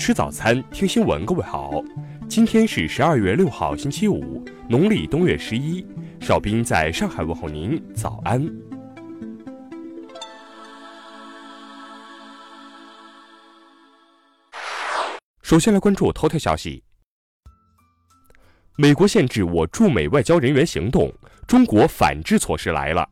吃早餐，听新闻。各位好，今天是十二月六号，星期五，农历冬月十一。邵兵在上海问候您，早安。首先来关注头条消息：美国限制我驻美外交人员行动，中国反制措施来了。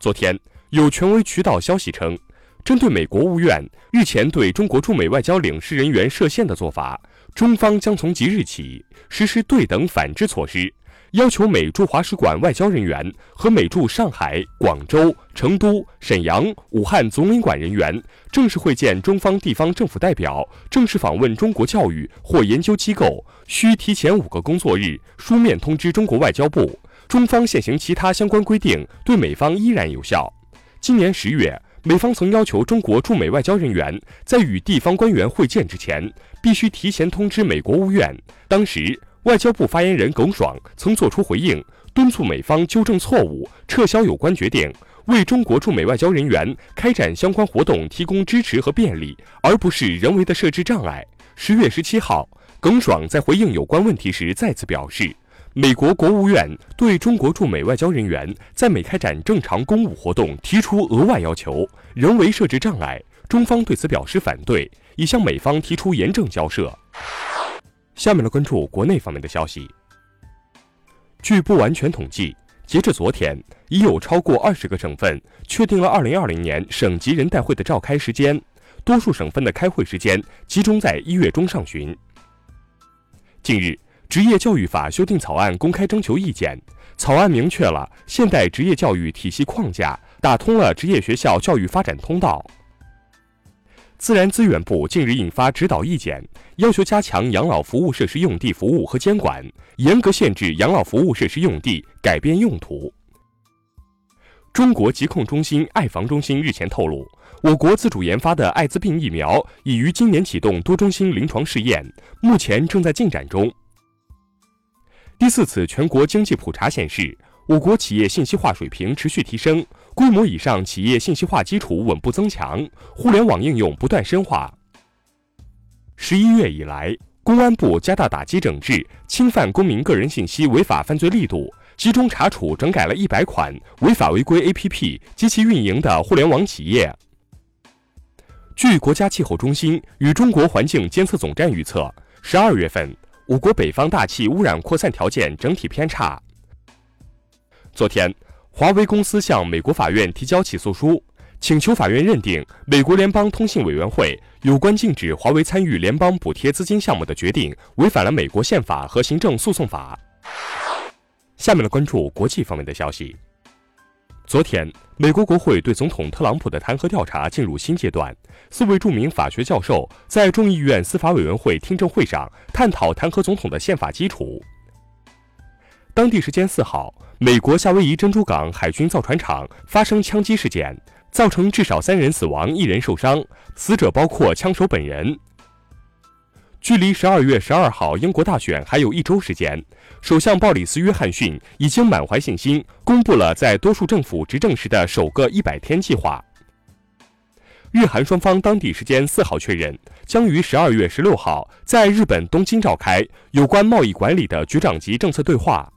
昨天有权威渠道消息称。针对美国务院日前对中国驻美外交领事人员设限的做法，中方将从即日起实施对等反制措施，要求美驻华使馆外交人员和美驻上海、广州、成都、沈阳、武汉总领馆人员正式会见中方地方政府代表、正式访问中国教育或研究机构，需提前五个工作日书面通知中国外交部。中方现行其他相关规定对美方依然有效。今年十月。美方曾要求中国驻美外交人员在与地方官员会见之前，必须提前通知美国务院。当时，外交部发言人耿爽曾作出回应，敦促美方纠正错误，撤销有关决定，为中国驻美外交人员开展相关活动提供支持和便利，而不是人为的设置障碍。十月十七号，耿爽在回应有关问题时再次表示。美国国务院对中国驻美外交人员在美开展正常公务活动提出额外要求，人为设置障碍，中方对此表示反对，已向美方提出严正交涉。下面来关注国内方面的消息。据不完全统计，截至昨天，已有超过二十个省份确定了二零二零年省级人代会的召开时间，多数省份的开会时间集中在一月中上旬。近日。职业教育法修订草案公开征求意见，草案明确了现代职业教育体系框架，打通了职业学校教育发展通道。自然资源部近日印发指导意见，要求加强养老服务设施用地服务和监管，严格限制养老服务设施用地改变用途。中国疾控中心爱防中心日前透露，我国自主研发的艾滋病疫苗已于今年启动多中心临床试验，目前正在进展中。第四次全国经济普查显示，我国企业信息化水平持续提升，规模以上企业信息化基础稳步增强，互联网应用不断深化。十一月以来，公安部加大打击整治侵犯公民个人信息违法犯罪力度，集中查处整改了一百款违法违规 APP 及其运营的互联网企业。据国家气候中心与中国环境监测总站预测，十二月份。我国北方大气污染扩散条件整体偏差。昨天，华为公司向美国法院提交起诉书，请求法院认定美国联邦通信委员会有关禁止华为参与联邦补贴资金项目的决定违反了美国宪法和行政诉讼法。下面来关注国际方面的消息。昨天，美国国会对总统特朗普的弹劾调查进入新阶段。四位著名法学教授在众议院司法委员会听证会上探讨弹劾总统的宪法基础。当地时间四号，美国夏威夷珍珠港海军造船厂发生枪击事件，造成至少三人死亡，一人受伤，死者包括枪手本人。距离十二月十二号英国大选还有一周时间，首相鲍里斯·约翰逊已经满怀信心，公布了在多数政府执政时的首个一百天计划。日韩双方当地时间四号确认，将于十二月十六号在日本东京召开有关贸易管理的局长级政策对话。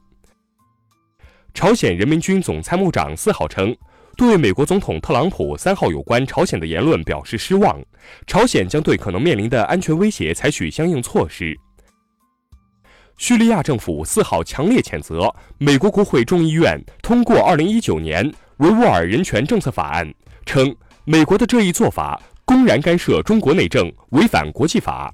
朝鲜人民军总参谋长四号称。对美国总统特朗普三号有关朝鲜的言论表示失望，朝鲜将对可能面临的安全威胁采取相应措施。叙利亚政府四号强烈谴责美国国会众议院通过二零一九年维吾尔人权政策法案，称美国的这一做法公然干涉中国内政，违反国际法。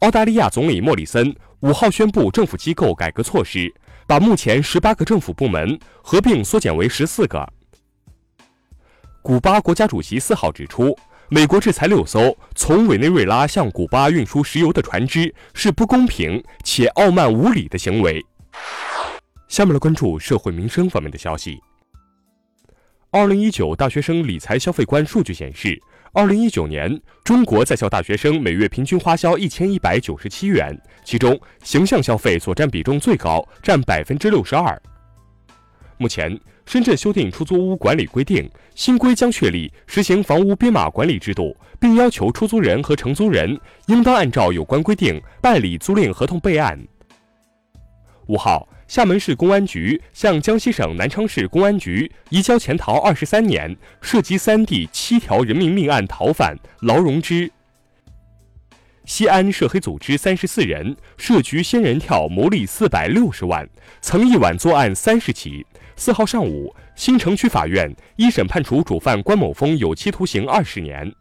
澳大利亚总理莫里森五号宣布政府机构改革措施。把目前十八个政府部门合并缩减为十四个。古巴国家主席四号指出，美国制裁六艘从委内瑞拉向古巴运输石油的船只是不公平且傲慢无礼的行为。下面来关注社会民生方面的消息。二零一九大学生理财消费观数据显示。二零一九年，中国在校大学生每月平均花销一千一百九十七元，其中形象消费所占比重最高，占百分之六十二。目前，深圳修订出租屋管理规定，新规将确立实行房屋编码管理制度，并要求出租人和承租人应当按照有关规定办理租赁合同备案。五号，厦门市公安局向江西省南昌市公安局移交潜逃二十三年、涉及三地七条人命命案逃犯劳荣枝。西安涉黑组织三十四人，设局仙人跳牟利四百六十万，曾一晚作案三十起。四号上午，新城区法院一审判处主犯关某峰有期徒刑二十年。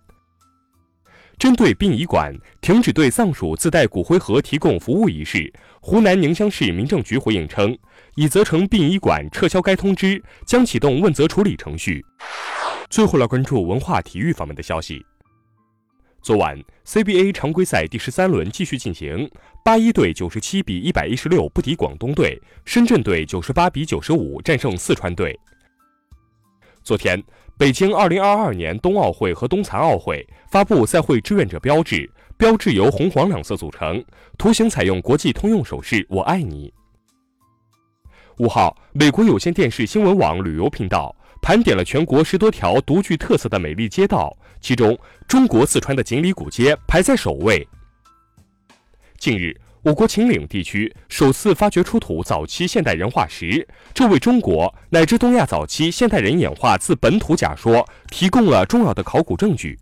针对殡仪馆停止对丧属自带骨灰盒提供服务一事，湖南宁乡市民政局回应称，已责成殡仪馆撤销该通知，将启动问责处理程序。最后来关注文化体育方面的消息。昨晚，CBA 常规赛第十三轮继续进行，八一队九十七比一百一十六不敌广东队，深圳队九十八比九十五战胜四川队。昨天，北京二零二二年冬奥会和冬残奥会发布赛会志愿者标志，标志由红黄两色组成，图形采用国际通用手势“我爱你”。五号，美国有线电视新闻网旅游频道。盘点了全国十多条独具特色的美丽街道，其中中国四川的锦里古街排在首位。近日，我国秦岭地区首次发掘出土早期现代人化石，这为中国乃至东亚早期现代人演化自本土假说提供了重要的考古证据。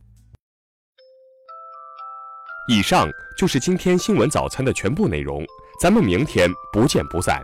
以上就是今天新闻早餐的全部内容，咱们明天不见不散。